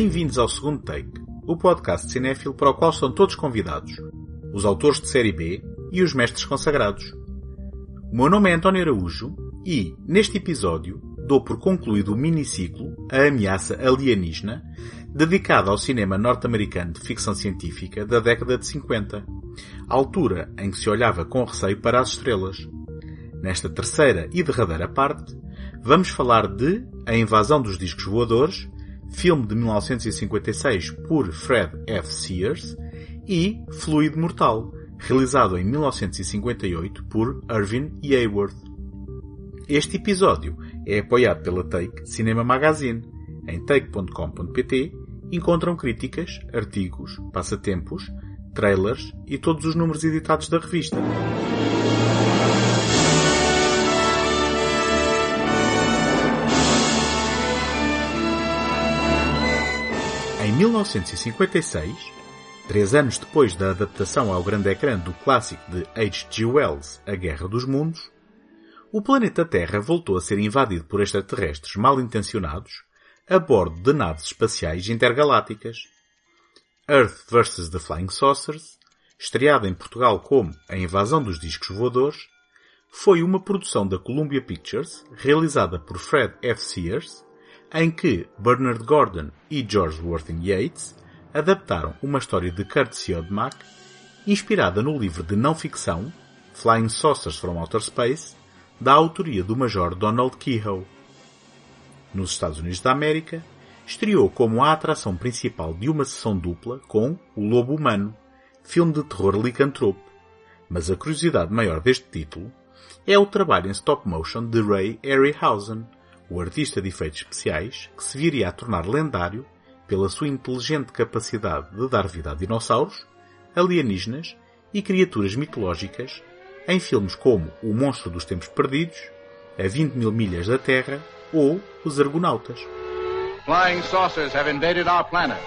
Bem-vindos ao segundo take, o podcast cinéfilo para o qual são todos convidados, os autores de série B e os mestres consagrados. O meu nome é António Araújo e, neste episódio, dou por concluído o miniciclo A Ameaça Alienígena, dedicado ao cinema norte-americano de ficção científica da década de 50, altura em que se olhava com receio para as estrelas. Nesta terceira e derradeira parte, vamos falar de A Invasão dos Discos Voadores, filme de 1956 por Fred F. Sears, e Fluido Mortal, realizado em 1958 por Irving Hayward. Este episódio é apoiado pela Take Cinema Magazine. Em take.com.pt encontram críticas, artigos, passatempos, trailers e todos os números editados da revista. 1956, três anos depois da adaptação ao grande ecrã do clássico de H.G. Wells A Guerra dos Mundos, o planeta Terra voltou a ser invadido por extraterrestres mal intencionados a bordo de naves espaciais intergalácticas. Earth vs. The Flying Saucers, estreada em Portugal como A Invasão dos Discos Voadores, foi uma produção da Columbia Pictures realizada por Fred F. Sears, em que Bernard Gordon e George Worthing Yates adaptaram uma história de Kurt Siodmak inspirada no livro de não-ficção Flying Saucers from Outer Space, da autoria do Major Donald Kehoe. Nos Estados Unidos da América, estreou como a atração principal de uma sessão dupla com O Lobo Humano, filme de terror licantropo. Mas a curiosidade maior deste título é o trabalho em stop motion de Ray Harryhausen, o artista de efeitos especiais que se viria a tornar lendário pela sua inteligente capacidade de dar vida a dinossauros, alienígenas e criaturas mitológicas em filmes como O Monstro dos Tempos Perdidos, A 20 Mil Milhas da Terra ou Os Argonautas. Flying saucers have invaded our planet.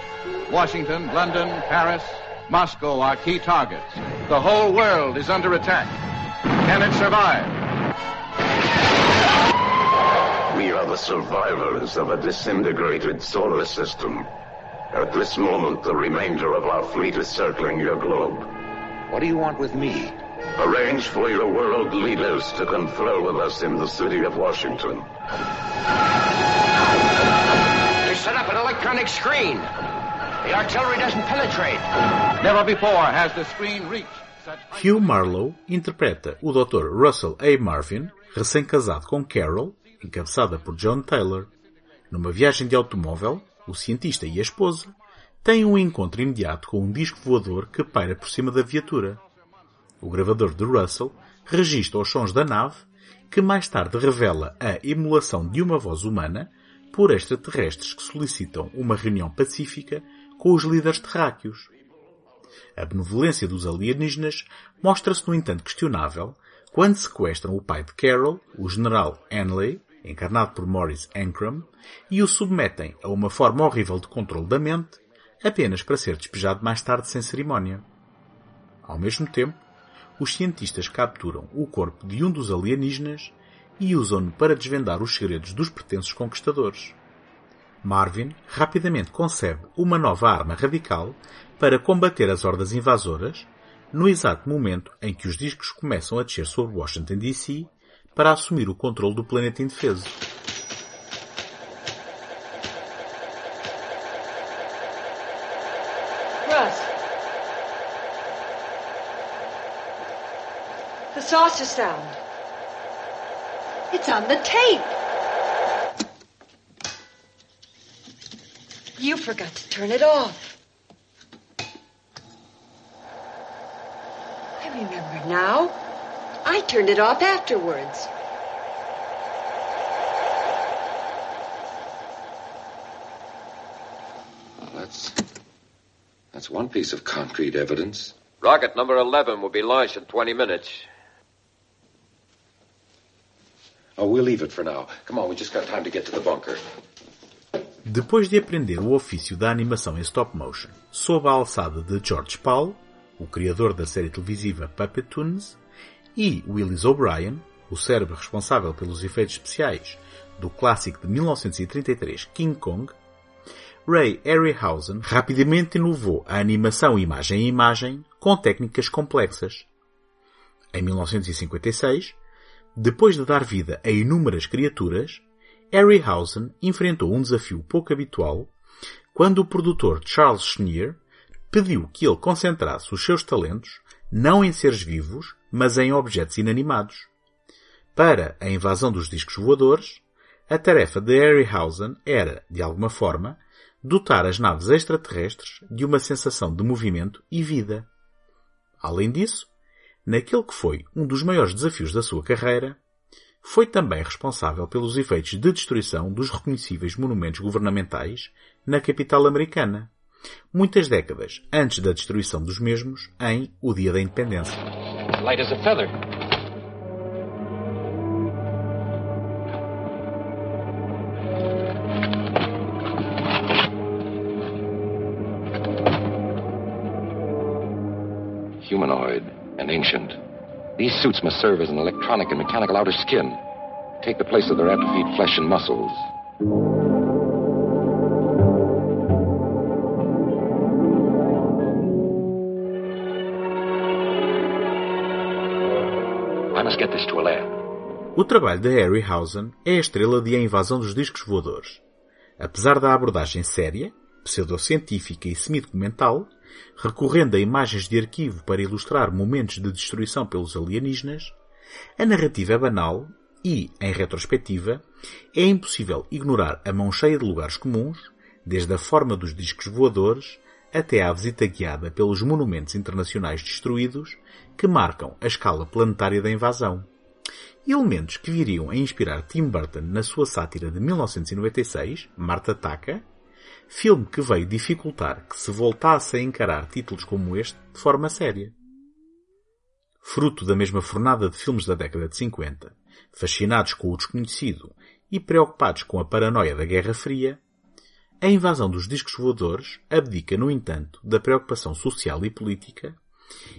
Washington, London, Paris, Moscow are key targets. The whole world is under attack. Can it survive? The survivors of a disintegrated solar system. At this moment, the remainder of our fleet is circling your globe. What do you want with me? Arrange for your world leaders to confer with us in the city of Washington. They set up an electronic screen. The artillery doesn't penetrate. Never before has the screen reached such... Hugh Marlowe interpreta o Dr. Russell A. Marvin, recém-casado com Carol, encabeçada por John Taylor. Numa viagem de automóvel, o cientista e a esposa têm um encontro imediato com um disco voador que paira por cima da viatura. O gravador de Russell registra os sons da nave, que mais tarde revela a emulação de uma voz humana por extraterrestres que solicitam uma reunião pacífica com os líderes terráqueos. A benevolência dos alienígenas mostra-se, no entanto, questionável quando sequestram o pai de Carol, o general Henley, encarnado por Maurice Ancram, e o submetem a uma forma horrível de controle da mente, apenas para ser despejado mais tarde sem cerimónia. Ao mesmo tempo, os cientistas capturam o corpo de um dos alienígenas e usam-no para desvendar os segredos dos pretensos conquistadores. Marvin rapidamente concebe uma nova arma radical para combater as hordas invasoras, no exato momento em que os discos começam a descer sobre Washington DC para assumir o controle do planeta indefeso. Russ. The saucer sound. It's on the tape. You forgot to turn it off. I remember now. I turned it off afterwards. Well, that's. That's one piece of concrete evidence. Rocket number 11 will be launched in 20 minutes. Oh, we'll leave it for now. Come on, we just got time to get to the bunker. Depois de aprender o ofício da animação em stop motion sob a alçada de George Paul, o criador da série televisiva Puppet Tunes, e Willis O'Brien, o cérebro responsável pelos efeitos especiais do clássico de 1933 King Kong, Ray Harryhausen rapidamente inovou a animação imagem a imagem com técnicas complexas. Em 1956, depois de dar vida a inúmeras criaturas, Harryhausen enfrentou um desafio pouco habitual quando o produtor Charles Schneer pediu que ele concentrasse os seus talentos não em seres vivos, mas em objetos inanimados. Para a invasão dos discos voadores, a tarefa de Harryhausen era, de alguma forma, dotar as naves extraterrestres de uma sensação de movimento e vida. Além disso, naquele que foi um dos maiores desafios da sua carreira, foi também responsável pelos efeitos de destruição dos reconhecíveis monumentos governamentais na capital americana, muitas décadas antes da destruição dos mesmos em O Dia da Independência. Light as a feather. Humanoid and ancient. These suits must serve as an electronic and mechanical outer skin. Take the place of their atrophied flesh and muscles. O trabalho de Harryhausen é a estrela de A Invasão dos Discos Voadores. Apesar da abordagem séria, pseudocientífica e semi-documental, recorrendo a imagens de arquivo para ilustrar momentos de destruição pelos alienígenas, a narrativa é banal e, em retrospectiva, é impossível ignorar a mão cheia de lugares comuns, desde a forma dos discos voadores até à visita guiada pelos monumentos internacionais destruídos que marcam a escala planetária da invasão. Elementos que viriam a inspirar Tim Burton na sua sátira de 1996, Marta Ataca, filme que veio dificultar que se voltasse a encarar títulos como este de forma séria. Fruto da mesma fornada de filmes da década de 50, fascinados com o desconhecido e preocupados com a paranoia da Guerra Fria, a invasão dos discos voadores abdica, no entanto, da preocupação social e política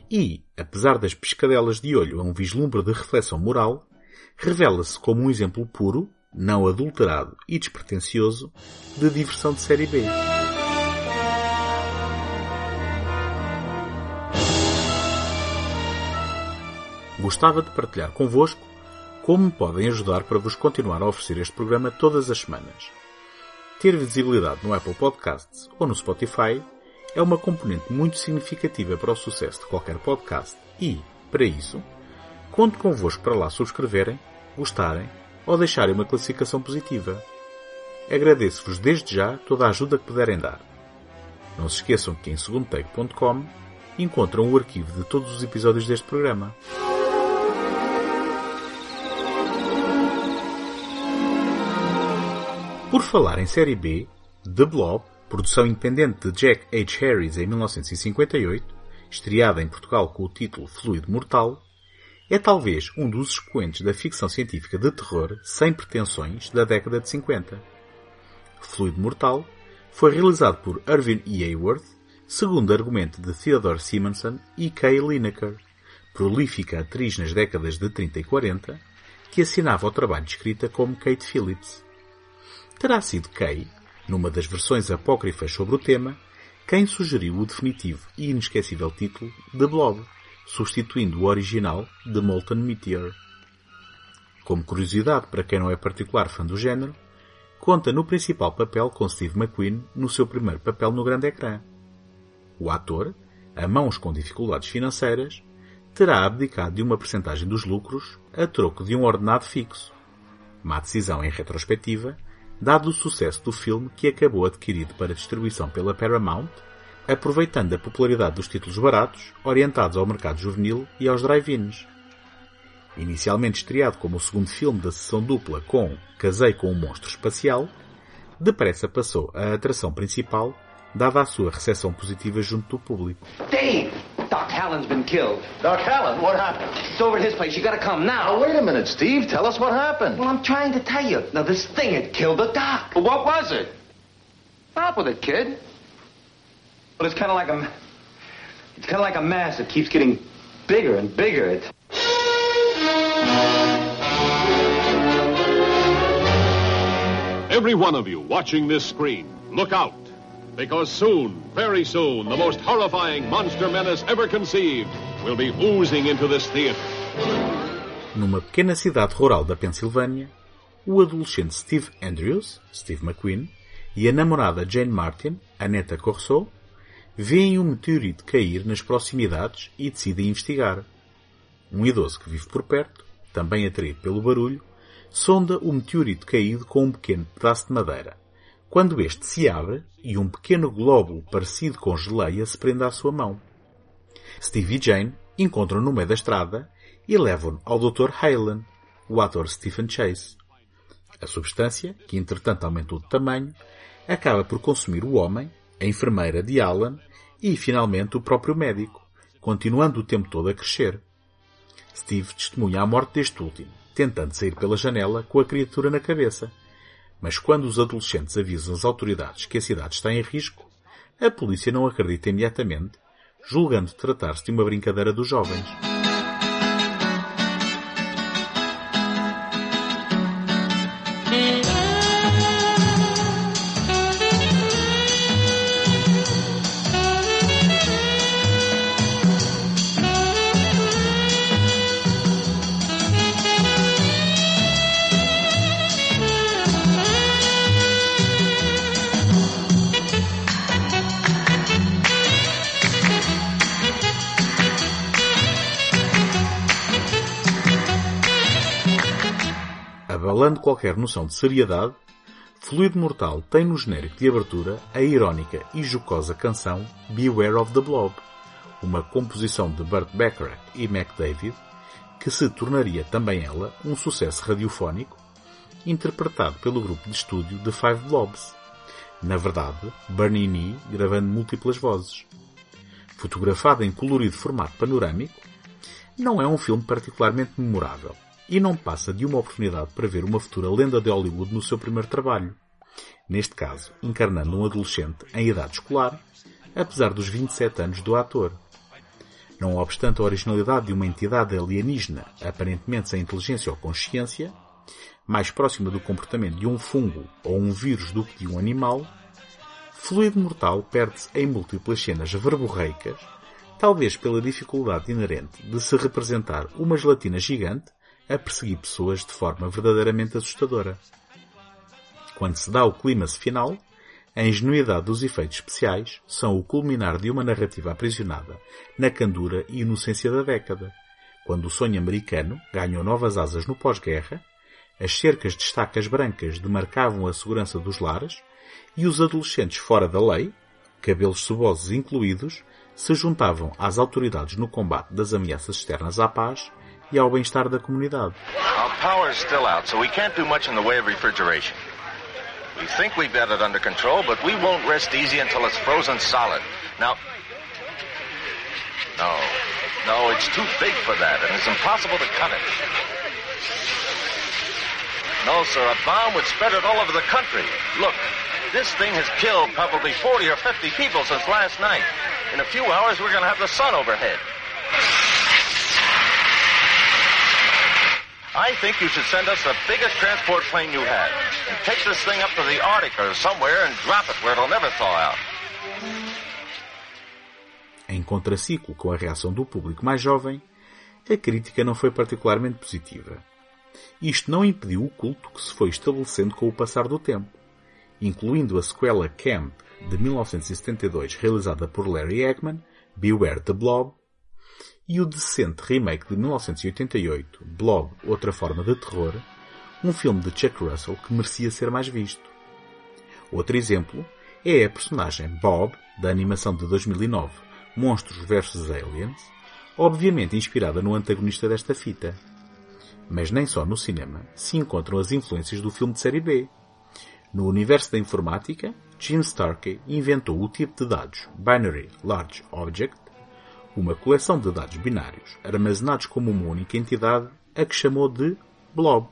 e, apesar das pescadelas de olho a um vislumbre de reflexão moral, revela-se como um exemplo puro, não adulterado e despretensioso de diversão de série B. Gostava de partilhar convosco como me podem ajudar para vos continuar a oferecer este programa todas as semanas. Ter visibilidade no Apple Podcasts ou no Spotify é uma componente muito significativa para o sucesso de qualquer podcast e, para isso, conto convosco para lá subscreverem, gostarem ou deixarem uma classificação positiva. Agradeço-vos desde já toda a ajuda que puderem dar. Não se esqueçam que em segundotake.com encontram o arquivo de todos os episódios deste programa. Por falar em série B, The Blob, produção independente de Jack H. Harris em 1958, estreada em Portugal com o título Fluido Mortal, é talvez um dos expoentes da ficção científica de terror sem pretensões da década de 50. Fluido Mortal foi realizado por Irving E. Hayworth, segundo argumento de Theodore Simonson e Kay Lineker, prolífica atriz nas décadas de 30 e 40, que assinava o trabalho de escrita como Kate Phillips. Terá sido Kay, numa das versões apócrifas sobre o tema, quem sugeriu o definitivo e inesquecível título The Blob, substituindo o original The Molten Meteor. Como curiosidade para quem não é particular fã do género, conta no principal papel com Steve McQueen no seu primeiro papel no grande ecrã. O ator, a mãos com dificuldades financeiras, terá abdicado de uma percentagem dos lucros a troco de um ordenado fixo. Uma decisão em retrospectiva, dado o sucesso do filme que acabou adquirido para distribuição pela Paramount, aproveitando a popularidade dos títulos baratos, orientados ao mercado juvenil e aos drive-ins. Inicialmente estreado como o segundo filme da sessão dupla com Casei com um Monstro Espacial, depressa passou a atração principal, dada a sua recepção positiva junto do público. Dave! Doc Hallen's been killed. Doc Hallen, what happened? It's over at his place. You gotta come now. Now, wait a minute, Steve. Tell us what happened. Well, I'm trying to tell you. Now, this thing had killed the doc. Well, what was it? Stop with it, kid. Well, it's kind of like a, it's kind of like a mass that keeps getting bigger and bigger. It. Every one of you watching this screen, look out. Because soon, very soon, the most horrifying monster menace ever conceived will be oozing into this theater. Numa pequena cidade rural da Pensilvânia, o adolescente Steve Andrews, Steve McQueen, e a namorada Jane Martin, Annetta Corso, veem um meteorito cair nas proximidades e decidem investigar. Um idoso que vive por perto, também atraído pelo barulho, sonda o meteorito caído com um pequeno pedaço de madeira, quando este se abre e um pequeno glóbulo parecido com geleia se prende à sua mão. Steve e Jane encontram no meio da estrada e levam-no ao Dr. Halen, o ator Stephen Chase. A substância, que entretanto aumentou de tamanho, acaba por consumir o homem, a enfermeira de Alan e, finalmente, o próprio médico, continuando o tempo todo a crescer. Steve testemunha a morte deste último, tentando sair pela janela com a criatura na cabeça. Mas quando os adolescentes avisam as autoridades que a cidade está em risco, a polícia não acredita imediatamente, julgando tratar-se de uma brincadeira dos jovens. Qualquer noção de seriedade, Fluido Mortal tem no genérico de abertura a irónica e jocosa canção Beware of the Blob, uma composição de Burt Bacharach e Mac David, que se tornaria também ela um sucesso radiofónico, interpretado pelo grupo de estúdio The Five Blobs. Na verdade, Bernie gravando múltiplas vozes. Fotografado em colorido formato panorâmico, não é um filme particularmente memorável, e não passa de uma oportunidade para ver uma futura lenda de Hollywood no seu primeiro trabalho. Neste caso, encarnando um adolescente em idade escolar, apesar dos 27 anos do ator. Não obstante a originalidade de uma entidade alienígena aparentemente sem inteligência ou consciência, mais próxima do comportamento de um fungo ou um vírus do que de um animal, Fluido Mortal perde-se em múltiplas cenas verborreicas, talvez pela dificuldade inerente de se representar uma gelatina gigante a perseguir pessoas de forma verdadeiramente assustadora. Quando se dá o clímax final, a ingenuidade dos efeitos especiais são o culminar de uma narrativa aprisionada na candura e inocência da década, quando o sonho americano ganhou novas asas no pós-guerra, as cercas de estacas brancas demarcavam a segurança dos lares e os adolescentes fora da lei, cabelos subosos incluídos, se juntavam às autoridades no combate das ameaças externas à paz e ao bem-estar da comunidade. Our power's still out, so we can't do much in the way of refrigeration. We think we've got it under control, but we won't rest easy until it's frozen solid. Now, no, no, it's too big for that, and it's impossible to cut it. No, sir, a bomb would spread it all over the country. Look, this thing has killed probably 40 or 50 people since last night. In a few hours, we're going to have the sun overhead. I think you should send us the biggest transport plane you have. And take this thing up to the Arctic or somewhere and drop it where it'll never thaw out. Em contraciclo com a reação do público mais jovem, a crítica não foi particularmente positiva. Isto não impediu o culto que se foi estabelecendo com o passar do tempo, incluindo a sequela Camp de 1972 realizada por Larry Eggman, Beware the Blob, e o decente remake de 1988, Blob, Outra Forma de Terror, um filme de Chuck Russell que merecia ser mais visto. Outro exemplo é a personagem Bob, da animação de 2009, Monstros vs Aliens, obviamente inspirada no antagonista desta fita. Mas nem só no cinema se encontram as influências do filme de série B. No universo da informática, Jim Starkey inventou o tipo de dados Binary Large Object uma coleção de dados binários armazenados como uma única entidade, a que chamou de Blob.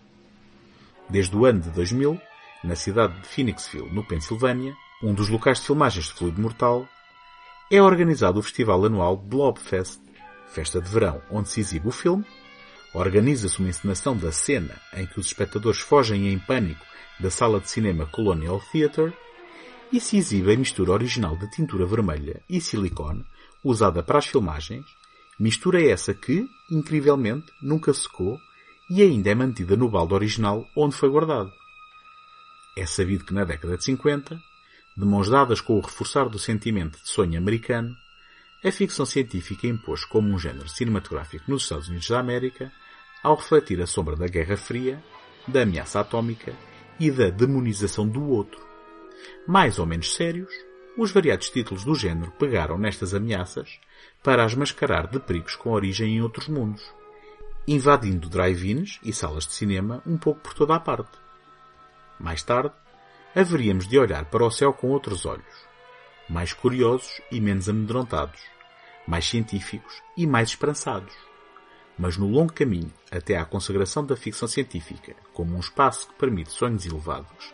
Desde o ano de 2000, na cidade de Phoenixville, no Pensilvânia, um dos locais de filmagens de Fluido Mortal, é organizado o festival anual Blobfest, festa de verão onde se exibe o filme, organiza-se uma encenação da cena em que os espectadores fogem em pânico da sala de cinema Colonial Theatre e se exibe a mistura original de tintura vermelha e silicone usada para as filmagens, mistura essa que, incrivelmente, nunca secou e ainda é mantida no balde original onde foi guardado. É sabido que na década de 50, de mãos dadas com o reforçar do sentimento de sonho americano, a ficção científica impôs como um género cinematográfico nos Estados Unidos da América ao refletir a sombra da Guerra Fria, da ameaça atómica e da demonização do outro. Mais ou menos sérios, os variados títulos do género pegaram nestas ameaças para as mascarar de perigos com origem em outros mundos, invadindo drive-ins e salas de cinema um pouco por toda a parte. Mais tarde, haveríamos de olhar para o céu com outros olhos, mais curiosos e menos amedrontados, mais científicos e mais esperançados. Mas no longo caminho até à consagração da ficção científica como um espaço que permite sonhos elevados,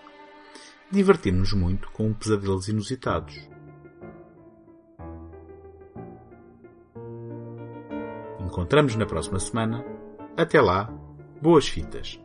divertimos-nos muito com pesadelos inusitados. Encontramos na próxima semana. Até lá, boas fitas!